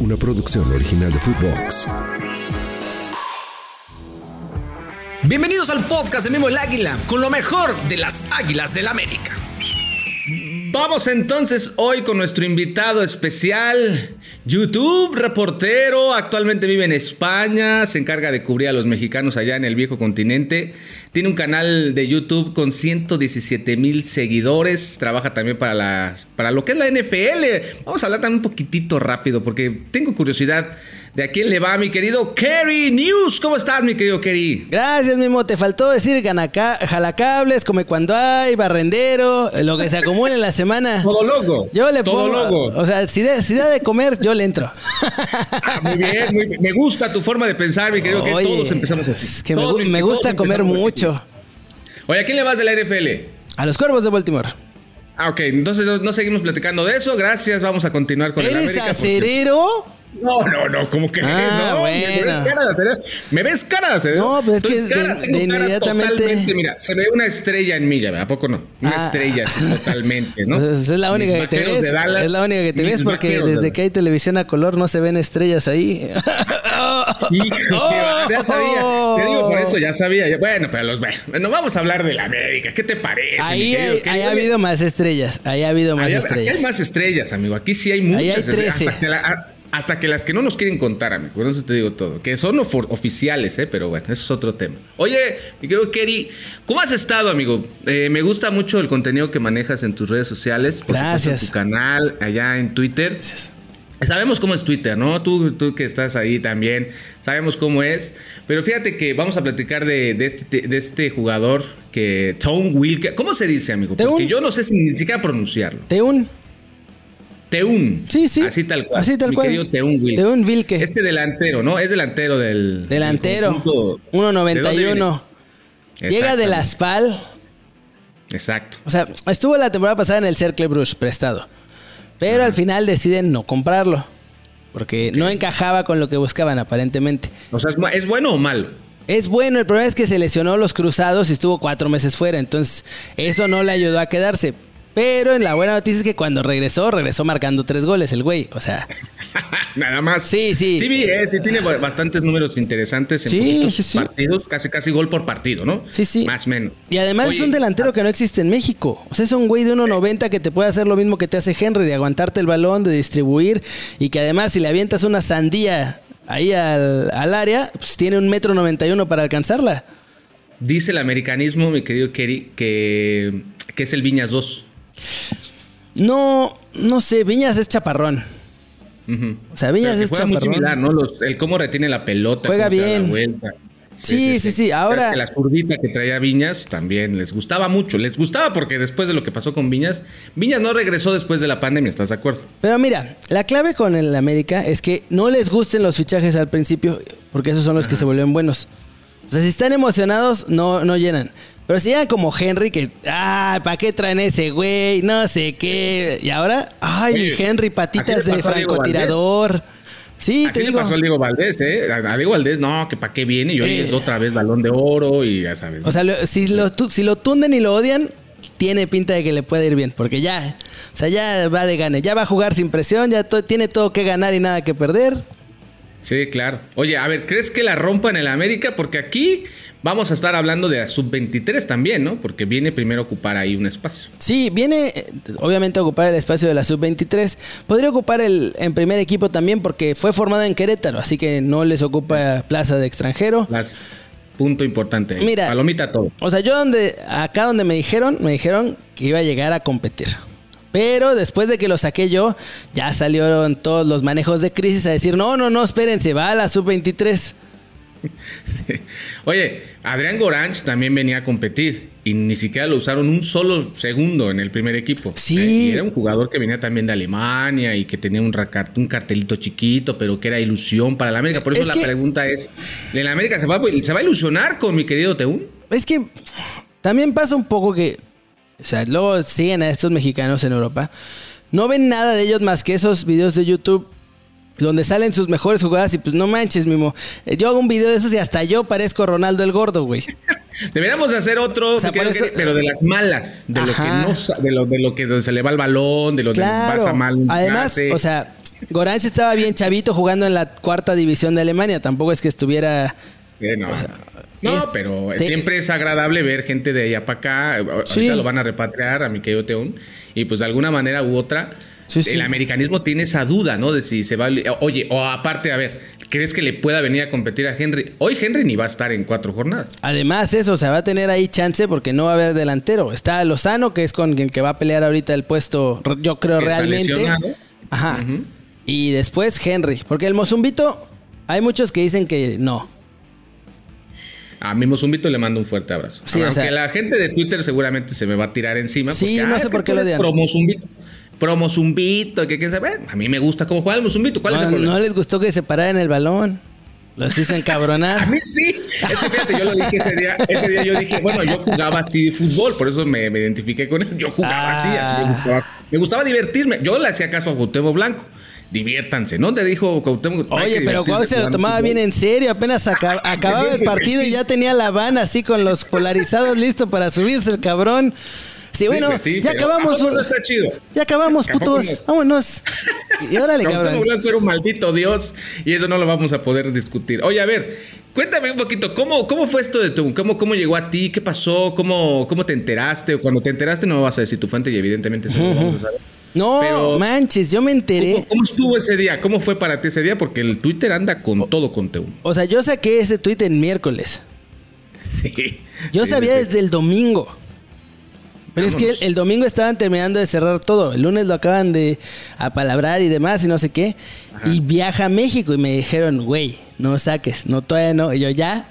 una producción original de Footbox. Bienvenidos al podcast de Memo el Águila, con lo mejor de las Águilas del América. Vamos entonces hoy con nuestro invitado especial, YouTube, reportero, actualmente vive en España, se encarga de cubrir a los mexicanos allá en el viejo continente, tiene un canal de YouTube con 117 mil seguidores, trabaja también para, las, para lo que es la NFL. Vamos a hablar también un poquitito rápido porque tengo curiosidad ¿De a quién le va, mi querido Kerry News? ¿Cómo estás, mi querido Kerry? Gracias, Mimo. Te faltó decir ganaca jalacables, come cuando hay, barrendero, lo que se acumule en la semana. Todo loco. Yo le Todo pongo. Loco. O sea, si, da de comer, yo le entro. Ah, muy bien, muy bien. Me gusta tu forma de pensar, mi querido Kerry. Todos empezamos así. Es que me, gusta comer mucho. Oye, ¿a quién le vas de la NFL? A los Cuervos de Baltimore. Ah, ok. Entonces no, seguimos platicando de eso. Gracias. Vamos a continuar con el América. ¿Eres acerero? No, no, no, como que ah, no, bueno. me ves cara de hacer. Me ves cara de hacer. No, pues es que de, inmediatamente. mira, se ve una estrella en mí, ya, ¿a poco no? Una ah. estrella totalmente, ¿no? Pues es la única que te ves. es la única que te ves porque desde que hay televisión a color no se ven estrellas ahí. Hijo, ya sabía. Te digo por eso, ya sabía. Bueno, pero los bueno, vamos a hablar de la América. ¿Qué te parece? Ahí, hay, ahí ha habido más estrellas. Ahí ha habido más estrellas. Aquí hay más estrellas, amigo. Aquí sí hay muchas. Ahí hay 13. Hasta que las que no nos quieren contar, amigo. Por eso te digo todo. Que son oficiales, ¿eh? Pero bueno, eso es otro tema. Oye, mi querido Kerry, ¿cómo has estado, amigo? Eh, me gusta mucho el contenido que manejas en tus redes sociales. Gracias. En tu canal, allá en Twitter. Sabemos cómo es Twitter, ¿no? Tú, tú que estás ahí también, sabemos cómo es. Pero fíjate que vamos a platicar de, este, de este jugador que Tom Wilke. ¿Cómo se dice, amigo? Porque yo no sé ni siquiera pronunciarlo. Teun. Teun. Sí, sí. Así tal cual. Así tal Mi cual. querido Teun Wilke. Teun Wilke. Este delantero, ¿no? Es delantero del. Delantero. 1.91. Llega de la SPAL. Exacto. O sea, estuvo la temporada pasada en el Cercle Bruges prestado. Pero al final deciden no comprarlo. Porque no encajaba con lo que buscaban aparentemente. O sea, ¿es bueno o malo? Es bueno, el problema es que se lesionó los cruzados y estuvo cuatro meses fuera. Entonces, eso no le ayudó a quedarse. Pero en la buena noticia es que cuando regresó, regresó marcando tres goles el güey. O sea. Nada más. Sí, sí. Sí, eh, sí, tiene bastantes números interesantes en sí, sí, partidos, casi casi gol por partido, ¿no? Sí, sí. Más o menos. Y además es un delantero que no existe en México. O sea, es un güey de 1.90 que te puede hacer lo mismo que te hace Henry, de aguantarte el balón, de distribuir. Y que además, si le avientas una sandía ahí al, área, pues tiene un metro 91 para alcanzarla. Dice el americanismo, mi querido Kerry, que, que es el Viñas 2. No, no sé, Viñas es chaparrón. O sea, Viñas es chaparrón. Muy similar, ¿no? el cómo retiene la pelota. Juega bien. Sí, sí, sí, Ahora. la zurdita que traía Viñas también les gustaba mucho. Les gustaba porque después de lo que pasó con Viñas, Viñas no regresó después de la pandemia, ¿estás de acuerdo? Pero mira, la clave con el América es que no les gusten los fichajes al principio, porque esos son los que se vuelven buenos. O sea, si están emocionados, no, no llenan. Pero si llegan como Henry, que, ah, ¿para qué traen ese güey? No sé qué. Y ahora, ay, mi Henry, patitas de francotirador. Sí, te digo. le pasó al Diego Valdés, ¿eh? A Diego Valdés, no, que para qué viene. Y hoy es otra vez balón de oro y ya sabes. O sea, si, lo, si lo tunden y lo odian, tiene pinta de que le puede ir bien. Porque ya, o sea, ya va de gane. Ya va a jugar sin presión, ya tiene todo que ganar y nada que perder. Sí, claro. Oye, a ver, ¿crees que la rompa en el América? Porque aquí vamos a estar hablando de la sub-23 también, ¿no? Porque viene primero a ocupar ahí un espacio. Sí, viene obviamente a ocupar el espacio de la sub-23. Podría ocupar el en primer equipo también porque fue formado en Querétaro, así que no les ocupa plaza de extranjero. Punto importante. Mira, palomita todo. O sea, yo donde acá donde me dijeron, me dijeron que iba a llegar a competir. Pero después de que lo saqué yo, ya salieron todos los manejos de crisis a decir, no, no, no, espérense, va a la sub-23. Oye, Adrián Goranch también venía a competir y ni siquiera lo usaron un solo segundo en el primer equipo. Sí. Eh, era un jugador que venía también de Alemania y que tenía un, un cartelito chiquito, pero que era ilusión para la América. Por eso la pregunta es, ¿en la América se va, se va a ilusionar con mi querido Teún? Es que también pasa un poco que o sea, luego siguen a estos mexicanos en Europa. No ven nada de ellos más que esos videos de YouTube donde salen sus mejores jugadas y pues no manches, Mimo. Eh, yo hago un video de esos y hasta yo parezco Ronaldo el gordo, güey. Deberíamos hacer otro, pero de las malas, de lo que no, de lo, de lo que se le va el balón, de lo que pasa mal. Además, o sea, Goranch estaba bien chavito jugando en la cuarta división de Alemania. Tampoco es que estuviera. Sí, no. No, es- pero te- siempre es agradable ver gente de allá para acá. Ahorita Sí. lo van a repatriar a mi querido Teun. Y pues de alguna manera u otra, Sí, sí. el americanismo tiene esa duda, ¿no? De si se va. Oye, o aparte, a ver, ¿crees que le pueda venir a competir a Henry? Hoy Henry ni va a estar en cuatro jornadas. Además, eso, o sea, va a tener ahí chance porque no va a haber delantero. Está Lozano, que es con el que va a pelear ahorita el puesto, yo creo Está realmente. lesionado. Ajá. Y después Henry. Porque el Mozumbito, hay muchos que dicen que no. A mi Mozumbito le mando un fuerte abrazo. Sí, o Aunque sea- la gente de Twitter seguramente se me va a tirar encima. Sí, no "Ah, sé por qué lo odian". Pro Mozumbito. Pro Mozumbito, que quién sabe. Bueno, A mí me gusta cómo juega el Mozumbito. ¿Cuál es el No, problema? no les gustó que se pararan el balón. Los hizo A encabronar. mí sí. Es que fíjate, yo lo dije ese día. Ese día yo dije, bueno, yo jugaba así de fútbol, por eso me, me identifiqué con él. Yo jugaba así, así me Ah. gustaba. Me gustaba divertirme. Yo le hacía caso a Cuauhtémoc Blanco. Diviértanse, ¿no? Te dijo Cuauhtémoc. Oye, pero divertirse Cuau se lo tomaba bien en serio. Apenas aca- acababa el partido y ya tenía la van así con los polarizados listo para subirse el cabrón. Sí, bueno, pues sí, ya acabamos. ¿a poco no está chido. Ya acabamos, putos. nos- Vámonos. Y órale, Cuauhtémoc cabrón. Blanco era un maldito dios y eso no lo vamos a poder discutir. Oye, a ver, cuéntame un poquito, ¿cómo, cómo fue esto de tu, cómo, cómo llegó a ti? ¿Qué pasó? ¿Cómo, ¿Cómo te enteraste? Cuando te enteraste no me vas a decir tu fuente y evidentemente eso no lo vamos a saber. No, Pero- manches, yo me enteré. ¿Cómo, cómo estuvo ese día? ¿Cómo fue para ti ese día? Porque el Twitter anda con todo con. O sea, yo saqué ese tweet en miércoles. Sí. Yo Sí, sabía sí. desde el domingo. Pero es que el domingo estaban terminando de cerrar todo. El lunes lo acaban de apalabrar y demás y no sé qué. Y viaja a México y me dijeron, güey, no saques, no todavía no. Y yo ya,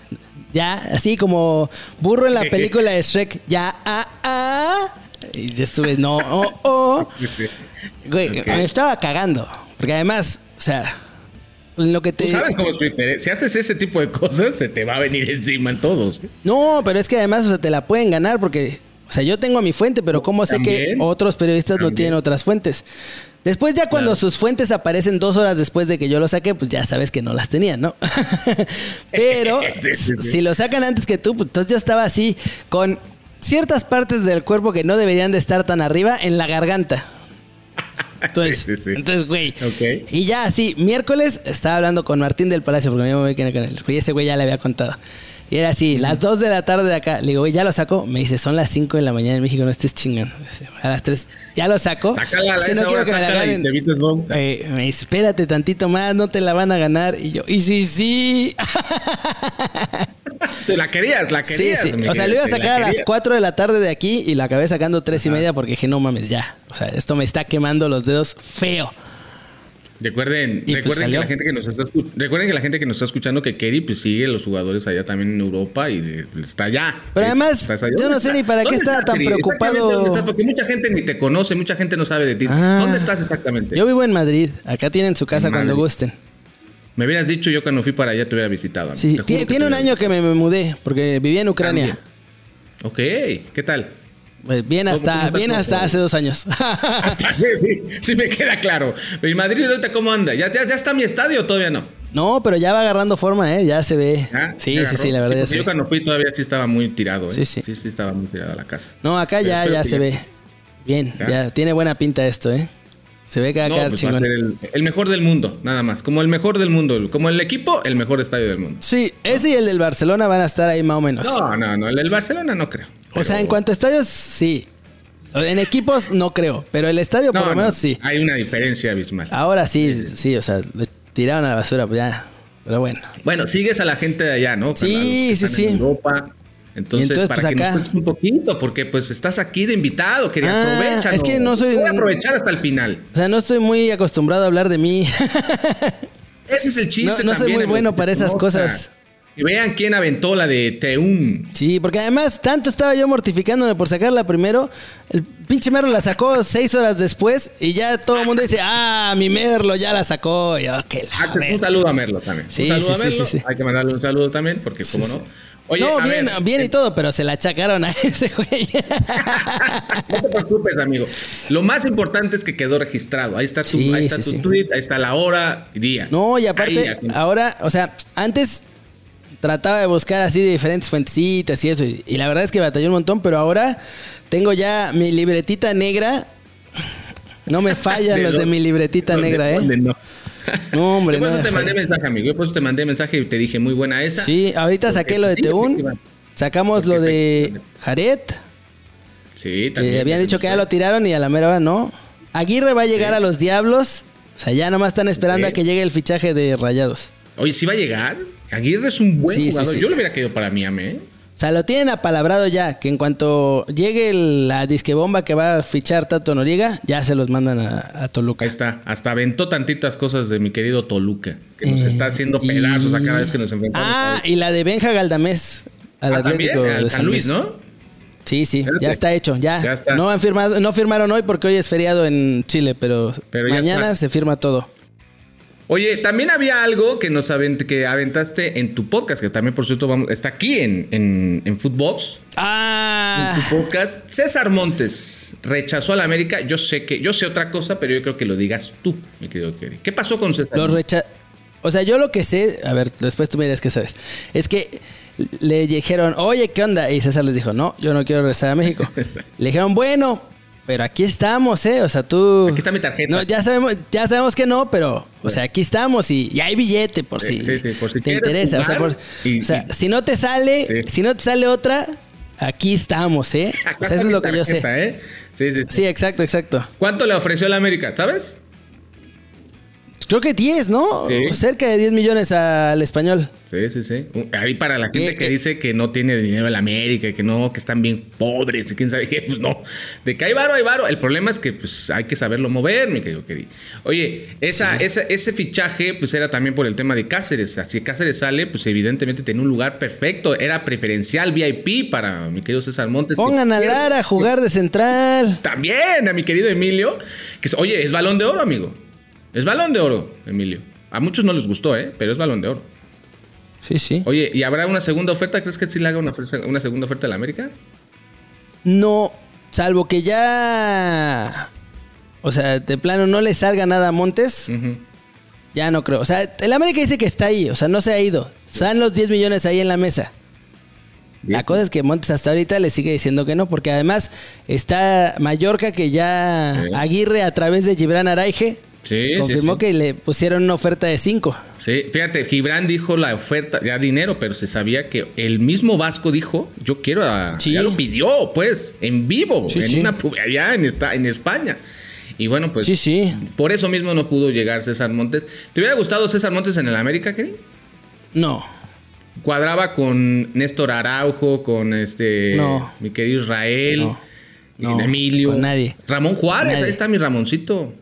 ya, así como burro en la película de Shrek, ya, ah, ah. Y yo estuve, no, oh, oh. Güey, me estaba cagando. Porque además, o sea, lo que te... Tú sabes cómo es Twitter. ¿eh? Si haces ese tipo de cosas, se te va a venir encima en todos. No, pero es que además, o sea, te la pueden ganar porque, o sea, yo tengo mi fuente, pero ¿cómo sé que otros periodistas no tienen otras fuentes? Después ya cuando sus fuentes aparecen dos horas después de que yo lo saqué, pues ya sabes que no las tenían, ¿no? pero Sí, sí, sí. si lo sacan antes que tú, pues entonces yo estaba así con ciertas partes del cuerpo que no deberían de estar tan arriba en la garganta. Entonces, Sí, sí, sí. entonces, güey. Ok. Y ya, sí, miércoles estaba hablando con Martín del Palacio, porque a mí me voy a quedar con él. Y ese güey ya le había contado. Y era así, las 2 de la tarde de acá. Le digo, güey, ya lo saco. Me dice, son las 5 de la mañana en México, no estés chingando. A las 3, ya lo saco. Sácala, es que no quiero que me la ganen. te evites. Eh, me dice, espérate tantito más, no te la van a ganar. Y yo, y sí, sí. Te la querías, la querías. sí. O sea, lo iba a la sacar a las querías. 4 de la tarde de aquí y la acabé sacando 3 y media porque dije, no mames, ya. O sea, esto me está quemando los dedos feo. Recuerden, pues recuerden que la gente que nos está recuerden que la gente que nos está escuchando que Kerry pues sigue los jugadores allá también en Europa y está allá. Pero Eh, además, allá. yo no ¿Dónde sé está? ni para qué ¿Dónde estaba estás, tan? Exactamente, preocupado. ¿dónde estás? Porque mucha gente ni te conoce, mucha gente no sabe de ti. Ah. ¿Dónde estás exactamente? Yo vivo en Madrid. Acá tienen su casa cuando gusten. Me hubieras dicho yo cuando fui para allá te hubiera visitado. amigo. Sí, tiene, un hubiera año que me, me mudé porque vivía en Ucrania. Ok, ¿qué tal? Pues bien ¿Cómo- hasta, bien hasta hace dos años. sí, sí me queda claro. ¿y Madrid ahorita cómo anda? ¿Ya, ya, ya está mi estadio todavía no? no, pero ya va agarrando forma, ¿eh? Ya se ve. ¿Ya? Sí, ¿Ya sí, sí, la verdad ya porque se yo ve. cuando fui todavía sí estaba muy tirado, ¿eh? Sí, sí. Sí, sí estaba muy tirado a la casa. No, acá Pero ya, ya se ya- ve. Bien, ¿Ya? ya. Tiene buena pinta esto, ¿eh? Se ve que va a No, quedar pues va a chingón. ser el, el mejor del mundo, nada más. Como el mejor del mundo. Como el equipo, el mejor estadio del mundo. Sí, ese y el del Barcelona van a estar ahí más o menos. No, no, no. El del Barcelona no creo. o sea, en cuanto a estadios, sí. En equipos no creo, pero el estadio No, por lo no, menos sí. Hay una diferencia abismal. Ahora sí, sí, o sea, lo tiraron a la basura, pues ya. Pero bueno. Bueno, sigues a la gente de allá, ¿no? Sí, sí, sí. En Europa. Entonces, entonces, para pues, que acá- nos cuentes un poquito, porque pues estás aquí de invitado, quería Ah, aprovechar. es que no soy- Voy a aprovechar hasta el final. O sea, no estoy muy acostumbrado a hablar de mí. Ese es el chiste. No- no soy muy bueno que para esas cosas. Y vean quién aventó la de Teum. Sí, porque además tanto estaba yo mortificándome por sacarla primero. El pinche Merlo la sacó seis horas después y ya todo el mundo dice, ah, mi Merlo ya la sacó. Y yo, "Que la Ah, Un verga". saludo a Merlo también. Sí, un saludo sí, a sí, Merlo. sí. Hay que mandarle un saludo también, porque cómo no. Oye, no, bien, ver, bien y todo, pero se la achacaron a ese güey. No te preocupes, amigo. Lo más importante es que quedó registrado. Ahí está tu, Sí, ahí está sí, tu sí. tweet, ahí está la hora y día. No, y aparte, ahora, o sea, antes trataba de buscar así de diferentes fuentecitas y eso, y, y la verdad es que batalló un montón, pero ahora tengo ya mi libretita negra No me fallan De los lo- de mi libretita ¿Dónde- negra, ¿eh? no? No, hombre, Yo por no eso te mandé mensaje, amigo. Yo por eso te mandé mensaje y te dije muy buena esa. Sí, ahorita saqué lo de Sí, Teún. Sacamos lo de Jared. Sí, también. habían dicho que ya lo tiraron y a la mera hora no. Aguirre va a llegar a los Diablos. O sea, ya nomás están esperando a que llegue el fichaje de Rayados. Oye, ¿sí va a llegar? Aguirre es un buen Sí, sí, jugador. sí. Yo lo hubiera querido para Miami, ¿eh? O sea, lo tienen apalabrado ya, que en cuanto llegue la disquebomba que va a fichar Tato Noriega, ya se los mandan a, a Toluca. Ahí está. Hasta aventó tantitas cosas de mi querido Toluca. Que nos Eh, está haciendo pedazos a cada vez que nos enfrentamos. Ah, y la de Benja Galdamés al Ah, Atlético también, de San San Luis. Luis, ¿no? Sí, sí, ya está hecho, ya. Ya está. No han firmado, no firmaron hoy porque hoy es feriado en Chile, pero, mañana se firma todo. Oye, también había algo que nos avent- que aventaste en tu podcast, que también, por cierto, vamos, está aquí en, en, en Footbox. En Ah, tu podcast. César Montes rechazó a la América. Yo sé que, yo sé otra cosa, pero yo creo que lo digas tú, mi querido Kerry. ¿Qué pasó con César? Montes? recha O sea, yo lo que sé, a ver, después tú me dirás qué sabes. Es que le dijeron, oye, ¿qué onda? Y César les dijo, no, yo no quiero regresar a México. le dijeron, bueno, pero aquí estamos, ¿eh? O sea, tú. Aquí está mi tarjeta. No, ya sabemos, ya sabemos que no, pero, o sea, aquí estamos y, y hay billete por Sí, si, sí, sí, por si te interesa. O sea, por- y- o sea, y- si no te sale, si no te sale otra, aquí estamos, ¿eh? Acá O sea, eso es lo que yo sé. ¿eh? Sí, sí, sí. Sí, exacto, exacto. ¿Cuánto le ofreció la América? ¿Sabes? Creo que 10, ¿no? Sí. Cerca de 10 millones al español. Sí, sí, sí. Ahí para la gente ¿Qué- que qué? dice que no tiene dinero en América, que no, que están bien pobres, y quién sabe qué, pues no. De que hay varo, hay varo. El problema es que pues hay que saberlo mover, mi querido Keri. Oye, esa, esa- ese fichaje pues era también por el tema de Cáceres. Así que Cáceres sale, pues evidentemente tenía un lugar perfecto. Era preferencial VIP para mi querido César Montes. Pongan a Lara a jugar de central. También a mi querido Emilio. Que, oye, es balón de oro, amigo. Es balón de oro, Emilio. A muchos no les gustó, ¿eh? Pero es balón de oro. Sí, sí. Oye, ¿y habrá una segunda oferta? ¿Crees que sí le haga una, segunda oferta a la América? No, salvo que ya. O sea, de plano no le salga nada a Montes. Ya no creo. O sea, el América dice que está ahí. O sea, no se ha ido. Están los 10 millones ahí en la mesa. La cosa es que Montes hasta ahorita le sigue diciendo que no, porque además está Mallorca que ya. Aguirre a través de Gibran Araige Sí, confirmó sí. que le pusieron una oferta de 5. Sí, fíjate, Gibran dijo la oferta, ya dinero, pero se sabía que el mismo Vasco dijo, yo quiero a... Sí. Ya lo pidió, pues, en vivo, en una allá en, esta, en España. Y bueno, pues... Sí, sí. Por eso mismo no pudo llegar César Montes. ¿Te hubiera gustado César Montes en el América, Kenny? No. Cuadraba con Néstor Araujo, con este... No. Mi querido Israel. No. Emilio. con nadie. Ramón Juárez, Nadie. ahí está mi Ramoncito.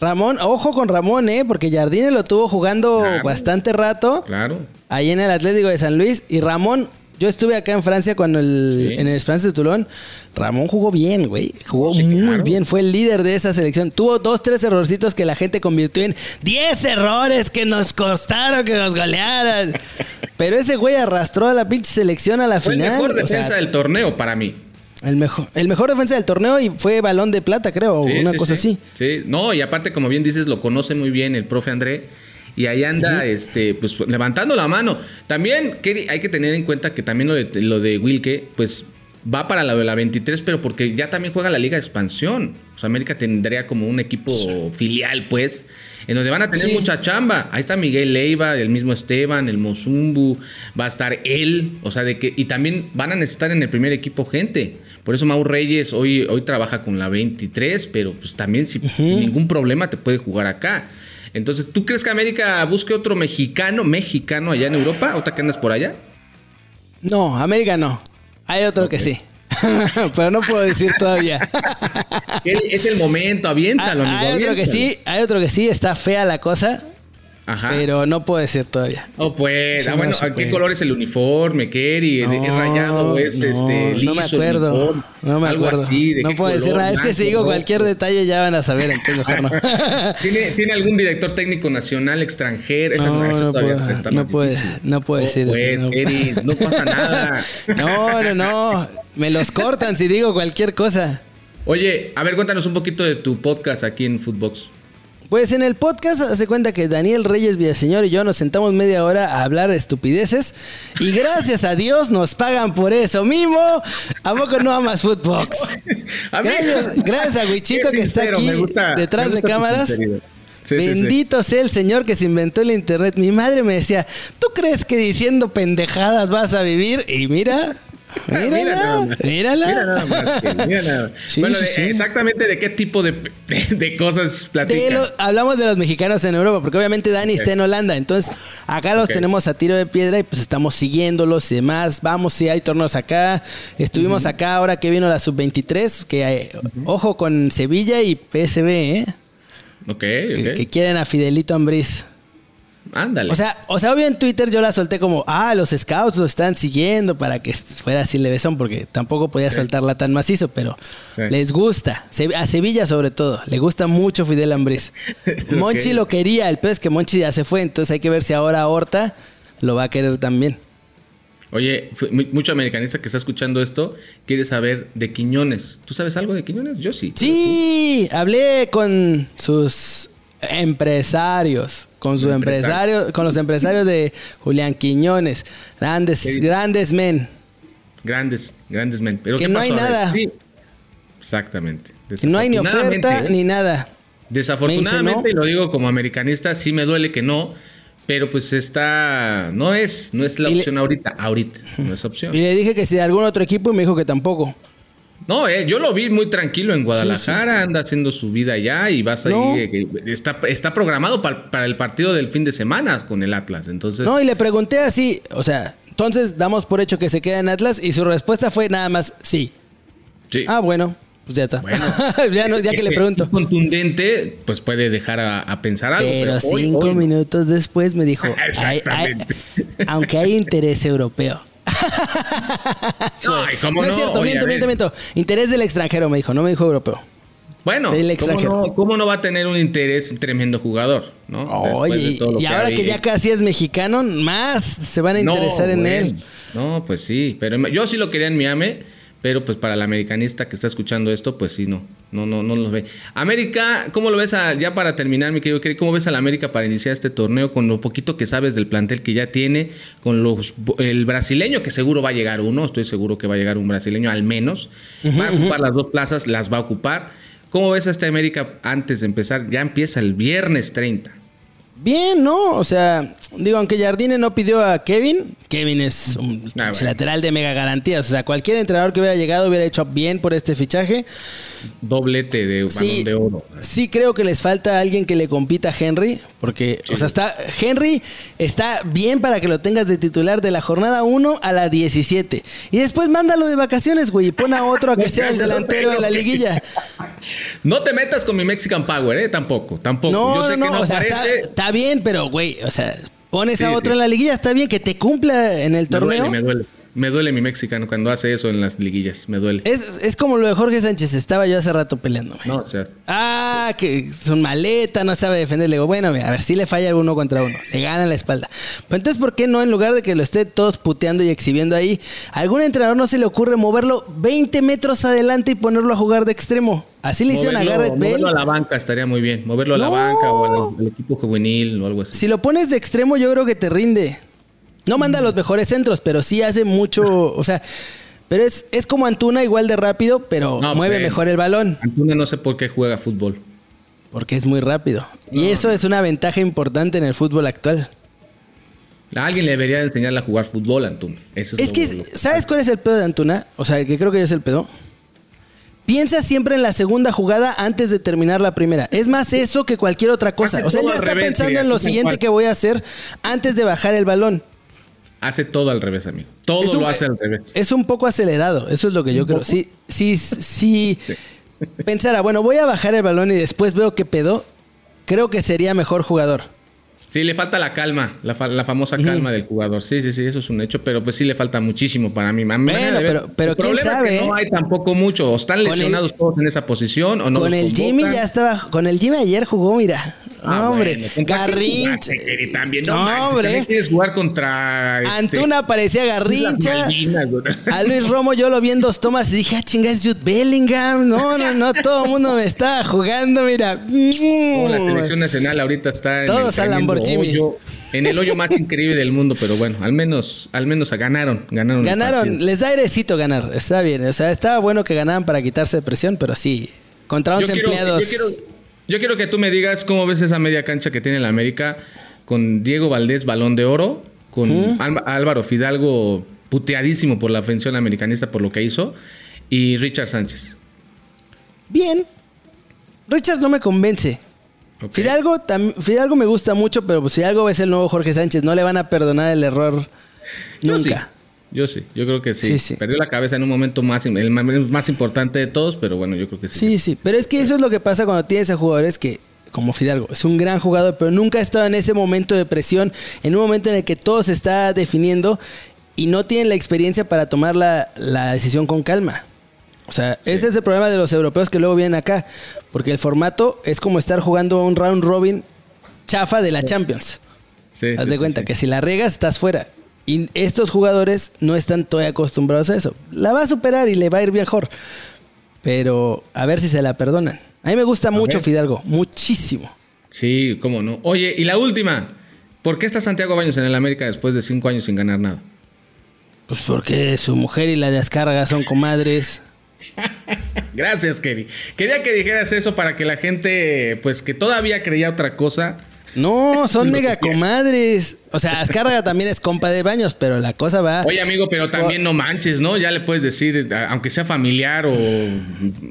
Ramón, ojo con Ramón, ¿eh? Porque Jardine lo tuvo jugando Claro. bastante rato. Claro. ahí en el Atlético de San Luis. Y Ramón, yo estuve acá en Francia cuando el, Sí. en el Esperanza de Toulon. Ramón jugó bien, güey. Jugó Sí, muy claro. bien. Fue el líder de esa selección. Tuvo dos, tres errorcitos que la gente convirtió en 10 errores que nos costaron que nos golearan. Pero ese güey arrastró a la pinche selección a la Fue final. mejor o sea, defensa del torneo para mí. El mejor, el mejor defensa del torneo y fue balón de plata, creo, o Sí, una sí, cosa sí. así. Sí, no, y aparte, como bien dices, lo conoce muy bien el profe André. Y ahí anda, este, pues levantando la mano. También hay que tener en cuenta que también lo de, lo de Wilke, pues va para la de la 23, pero porque ya también juega la Liga de Expansión. O sea, América tendría como un equipo filial, pues, en donde van a tener Sí. mucha chamba. Ahí está Miguel Leiva, el mismo Esteban, el Mozumbu, va a estar él, o sea, de que, y también van a necesitar en el primer equipo gente. Por eso Mau Reyes hoy, hoy trabaja con la 23, pero pues también si, sin ningún problema te puede jugar acá. Entonces, ¿tú crees que América busque otro mexicano, mexicano allá en Europa? ¿Otra que andas por allá? No, América no. Hay otro que sí. Pero no puedo decir todavía. Es el momento, aviéntalo, hay, amigo. hay otro que sí, hay otro que sí, está fea la cosa, Ajá. pero no puedo decir todavía. Oh, pues, Sí, ah, no bueno, ¿a qué puede. color es el uniforme, Kerry? ¿Es, rayado o es no, este, liso? no me acuerdo. uniforme? No me Algo acuerdo. así, ¿de no puedo decir nada. Es que si digo cualquier detalle ya van a saber, entonces mejor no. ¿Tiene, ¿Tiene algún director técnico nacional, extranjero? No, no puedo, no difícil. no puedo Oh, decir, Pues, no. Kerry, no pasa nada. No, no, no. Me los cortan si digo cualquier cosa. Oye, a ver, cuéntanos un poquito de tu podcast aquí en Footbox. Pues en el podcast hace cuenta que Daniel Reyes Villaseñor y yo nos sentamos media hora a hablar estupideces y gracias a Dios nos pagan por eso. Mimo, ¿a poco no amas Footbox? Gracias, gracias a Wichito que está aquí detrás de cámaras. Bendito sea el señor que se inventó el internet. Mi madre me decía, ¿tú crees que diciendo pendejadas vas a vivir? Y mira, Mírala, mírala. Mira nada más. Mira nada. bueno, exactamente de qué tipo de, cosas platican. hablamos de los mexicanos en Europa, porque obviamente Dani está en Holanda. Entonces, acá los tenemos a tiro de piedra y pues estamos siguiéndolos y demás. Vamos, si hay torneos acá. Estuvimos acá ahora que vino la sub-23, que hay, ojo con Sevilla y PSB, ¿eh? Ok, que, que quieren a Fidelito Ambriz. Ándale. O sea, o sea, obvio en Twitter yo la solté como, ah, los scouts lo están siguiendo para que fuera así levesón, porque tampoco podía soltarla tan macizo, pero les gusta. A Sevilla sobre todo, le gusta mucho Fidel Ambriz. Monchi lo quería, el pez que Monchi ya se fue, entonces hay que ver si ahora Horta lo va a querer también. Oye, mucho americanista que está escuchando esto quiere saber de Quiñones. ¿Tú sabes algo de Quiñones? Yo sí. Sí, hablé con sus empresarios, con sus empresarios, con los empresarios de Julián Quiñones, grandes, grandes men. Grandes, grandes men. Pero que no hay nada. Exactamente. Que no hay ni oferta ni nada. Desafortunadamente, lo digo como americanista, sí me duele que no, pero pues está, no es, no es la opción ahorita, ahorita, no es opción. Y le dije que si de algún otro equipo y me dijo que tampoco. No, eh, yo lo vi muy tranquilo en Guadalajara, anda haciendo su vida allá y vas ahí. Eh, está, está programado para, el partido del fin de semana con el Atlas. Entonces. No, y le pregunté así, o sea, entonces damos por hecho que se queda en Atlas y su respuesta fue nada más sí. Sí. Ah, bueno. Pues ya está. Bueno, ya, que le pregunto. Contundente, pues puede dejar a, pensar algo. Pero, cinco minutos después me dijo, aunque hay interés europeo. no, es cierto, miento, miento, miento. Interés del extranjero, me dijo, no me dijo europeo. Bueno, ¿cómo no, va a tener un interés un tremendo jugador? ¿no? Oye, y ahora que ya casi es mexicano, más se van a interesar en él. No, pues sí, pero yo sí lo quería en Miami pero pues para el americanista que está escuchando esto, pues sí, no, no, no, no lo ve. América, ¿cómo lo ves ya para terminar, mi querido ¿Cómo ves a la América para iniciar este torneo con lo poquito que sabes del plantel que ya tiene, con los, el brasileño que seguro va a llegar uno, estoy seguro que va a llegar un brasileño al menos, va a ocupar las dos plazas, las va a ocupar. ¿Cómo ves a esta América antes de empezar? Ya empieza el viernes 30. Bien, ¿no? O sea, digo, aunque Jardine no pidió a Kevin, Kevin es un ah, lateral de mega garantías. O sea, cualquier entrenador que hubiera llegado hubiera hecho bien por este fichaje. Doblete de balón de oro. Sí, creo que les falta alguien que le compita a Henry. Porque, o sea, está. Henry está bien para que lo tengas de titular de la jornada 1 a la 17. Y después mándalo de vacaciones, güey, y pon a otro a que sea el delantero de la liguilla. No te metas con mi Mexican Power, ¿eh? Tampoco, tampoco. No, Yo sé no, que no, o sea, está, bien, pero, güey, o sea, pones a otro en la liguilla, está bien que te cumpla en el torneo. me duele. Me duele mi mexicano cuando hace eso en las liguillas. Me duele. Es, como lo de Jorge Sánchez. Estaba yo hace rato peleándome. No, o sea. Ah, que son maleta, no sabe defender. Le digo, bueno, a ver si le falla uno contra uno. Le gana la espalda. Pero entonces, ¿por qué no, en lugar de que lo esté todos puteando y exhibiendo ahí, a algún entrenador no se le ocurre moverlo 20 metros adelante y ponerlo a jugar de extremo? Así le hicieron a Garrett Bale. Moverlo a la banca estaría muy bien. Moverlo a la banca o al equipo juvenil o algo así. Si lo pones de extremo, yo creo que te rinde. No manda los mejores centros, pero sí hace mucho. O sea, pero es, es como Antuna, igual de rápido, pero mueve mejor el balón. Antuna no sé por qué juega fútbol. Porque es muy rápido. Y eso es una ventaja importante en el fútbol actual. A alguien le debería enseñarle a jugar fútbol a Antuna. Eso es, que, ¿sabes cuál es el pedo de Antuna? O sea, que creo que es el pedo. Piensa siempre en la segunda jugada antes de terminar la primera. Es más eso que cualquier otra cosa. O sea, ya está pensando en lo siguiente que voy a hacer antes de bajar el balón. Hace todo al revés, amigo. Todo lo hace al revés. Es un poco acelerado, eso es lo que yo creo. Sí, sí, sí, Pensara, bueno, voy a bajar el balón y después veo qué pedo, creo que sería mejor jugador. Sí, le falta la calma, la, famosa calma del jugador. Sí, sí, sí, eso es un hecho, pero pues sí le falta muchísimo para mí. bueno, pero, pero quién sabe. no hay tampoco mucho, o están lesionados todos en esa posición o no. Con el Jimmy ya estaba, con el Jimmy ayer jugó, mira. Ah, hombre, bueno, ¿contra quién Garrincha. También, no, No, hombre. también quieres jugar contra. este, Antuna parecía Garrincha. Malvinas. A Luis Romo yo lo vi en dos tomas y dije, ah, chinga, es Jude Bellingham. No, no, no, todo el mundo me estaba jugando, mira. Como la selección nacional ahorita está en Todos el Lamborghini. hoyo, en el hoyo más increíble del mundo, pero bueno, al menos, al menos ganaron, ganaron. Ganaron, les da airecito ganar, está bien. O sea, estaba bueno que ganaran para quitarse de presión, pero sí, contra Yo 11 quiero, empleados. yo, quiero, yo quiero que tú me digas cómo ves esa media cancha que tiene la América con Diego Valdés, balón de oro, con Álvaro Fidalgo, puteadísimo por la ofensión americanista por lo que hizo, y Richard Sánchez. Bien. Richard no me convence. Fidalgo, Fidalgo me gusta mucho, pero Fidalgo es el nuevo Jorge Sánchez. No le van a perdonar el error nunca. Yo sí, yo creo que sí. Sí, sí. Perdió la cabeza en un momento más, el más- importante de todos, pero bueno, yo creo que sí. Sí, sí. Pero es que eso es lo que pasa cuando tienes a jugadores que, como Fidalgo, es un gran jugador, pero nunca ha estado en ese momento de presión, en un momento en el que todo se está definiendo y no tienen la experiencia para tomar la, la decisión con calma. O sea, ese es el problema de los europeos que luego vienen acá, porque el formato es como estar jugando un round robin chafa de la Champions. Sí, Haz de cuenta que si la regas estás fuera. Y estos jugadores no están todavía acostumbrados a eso. La va a superar y le va a ir mejor. Pero a ver si se la perdonan. A mí me gusta mucho. Fidalgo, muchísimo. Sí, cómo no. Oye, y la última. ¿Por qué está Santiago Baños en el América después de cinco años sin ganar nada? Pues porque su mujer y la descarga son comadres. Gracias, Kerry. Quería que dijeras eso para que la gente, pues que todavía creía otra cosa. No, son mega comadres. O sea, Azcárraga también es compa de baños, pero la cosa va. Oye, amigo, pero también no manches, ¿no? Ya le puedes decir, aunque sea familiar o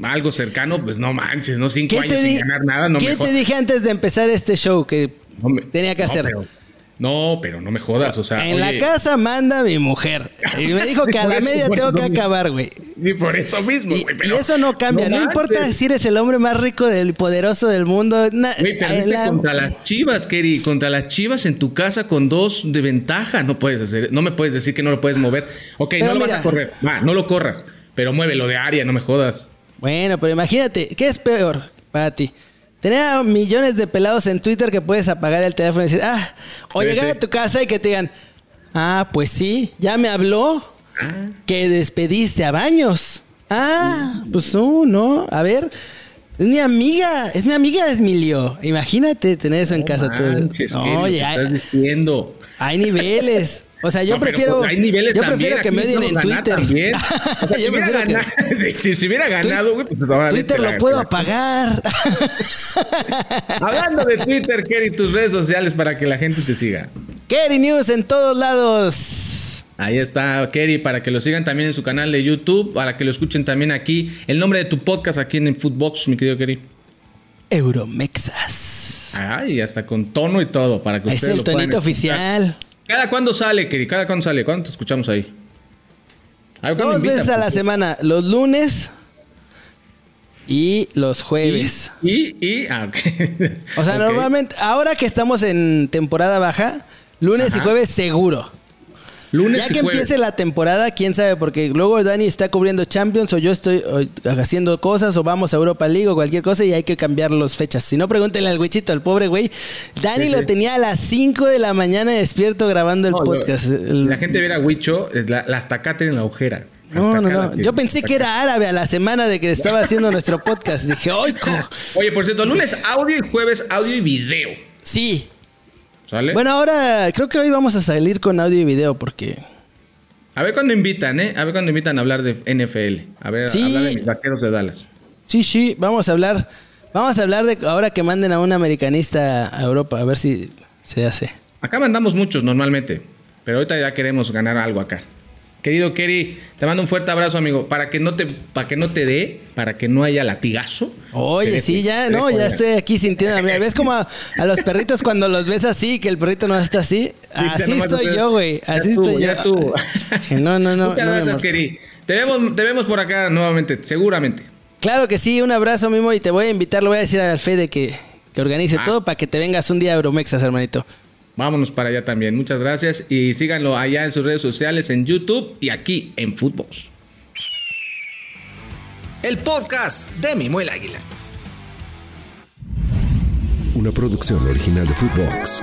algo cercano, pues no manches, ¿no? Cinco ¿Qué años sin ganar nada, no ¿Qué te dije antes de empezar este show que No me- tenía que no, hacer? pero- no, pero no me jodas, o sea. en la casa manda mi mujer. Y me dijo que a la media tengo que mismo. acabar, güey. Y por eso mismo, Y, güey. y eso no cambia, no, importa si eres el hombre más rico del poderoso del mundo. Güey, perdiste la- contra las Chivas, Kerry. Contra las Chivas en tu casa con dos de ventaja. No puedes hacer, no me puedes decir que no lo puedes mover. Ok, Pero no lo mira. vas a correr. Va, no lo corras. Pero muévelo de área, no me jodas. Bueno, pero imagínate, ¿qué es peor para ti? Tener millones de pelados en Twitter que puedes apagar el teléfono y decir, ah, o Sí, llegar sí. a tu casa y que te digan, ah, pues sí, ya me habló que despediste a Baños. Ah, pues no, no, a ver. Es mi amiga, es mi amiga Emilio. Imagínate tener eso en casa. tú. Manches, No, oye, ¿qué hay, estás diciendo? hay niveles. O sea, yo No, prefiero. pues, hay niveles yo también, prefiero que me odien en Twitter. también. O sea, si Yo hubiera prefiero que- ganado- si, si hubiera ganado, güey, pues Twitter te la- lo puedo apagar. Hablando de Twitter, Kerry, tus redes sociales para que la gente te siga. Kerry News en todos lados. Ahí está Kerry para que lo sigan también en su canal de YouTube, para que lo escuchen también aquí. El nombre de tu podcast aquí en Footbox, mi querido Kerry. Euromexas. Ay, hasta con tono y todo, para que Es ustedes el lo tonito oficial. ¿Cada cuándo sale, Kerry? ¿Cada cuándo sale? ¿Cuándo te escuchamos ahí? A ver, ¿cuándo Dos invitan? veces a la semana. Los lunes y los jueves. Y, y, ah, ok. O sea, normalmente, ahora que estamos en temporada baja, lunes y jueves seguro. Lunes ya y que jueves. empiece la temporada, quién sabe, porque luego Dani está cubriendo Champions o yo estoy o, haciendo cosas o vamos a Europa League o cualquier cosa y hay que cambiar las fechas. Si no, pregúntenle al güichito, al pobre güey. Dani Sí, lo sí. tenía a las 5 de la mañana despierto grabando el No, podcast. yo- El- la gente viera a Huicho, la, la hasta acá tiene la agujera. No, no, no. Yo pensé que era árabe a la semana de que estaba haciendo nuestro podcast. Dije, ¡ay, co-". Oye, por cierto, lunes audio y jueves audio y video. Sí. ¿Sale? Bueno, ahora creo que hoy vamos a salir con audio y video porque. A ver cuándo invitan, ¿eh? A ver cuándo invitan a hablar de NFL. A ver, Sí. a hablar de mis vaqueros de Dallas. Sí, sí, vamos a hablar. Vamos a hablar de ahora que manden a un americanista a Europa, a ver si se hace. Acá mandamos muchos normalmente, pero ahorita ya queremos ganar algo acá. Querido Kerry, te mando un fuerte abrazo, amigo. Para que no te, para que no te dé, para que no haya latigazo. Oye, sí, ya, no, ya estoy aquí sintiendo. Mira, ¿ves como a, a los perritos cuando los ves así, que el perrito no está así? Así nomás estoy yo, güey. Así estoy yo. ya estuvo. No, no, no. Muchas no, gracias. Kerry. Te vemos, te vemos por acá nuevamente, seguramente. Claro que sí, un abrazo, Mimo, y te voy a invitar, le voy a decir al Fede que, que organice Ah. todo para que te vengas un día a Euromexas, hermanito. Vámonos para allá también. Muchas gracias y síganlo allá en sus redes sociales, en YouTube y aquí en Footbox. El podcast de Mimo el Águila. una producción original de Footbox.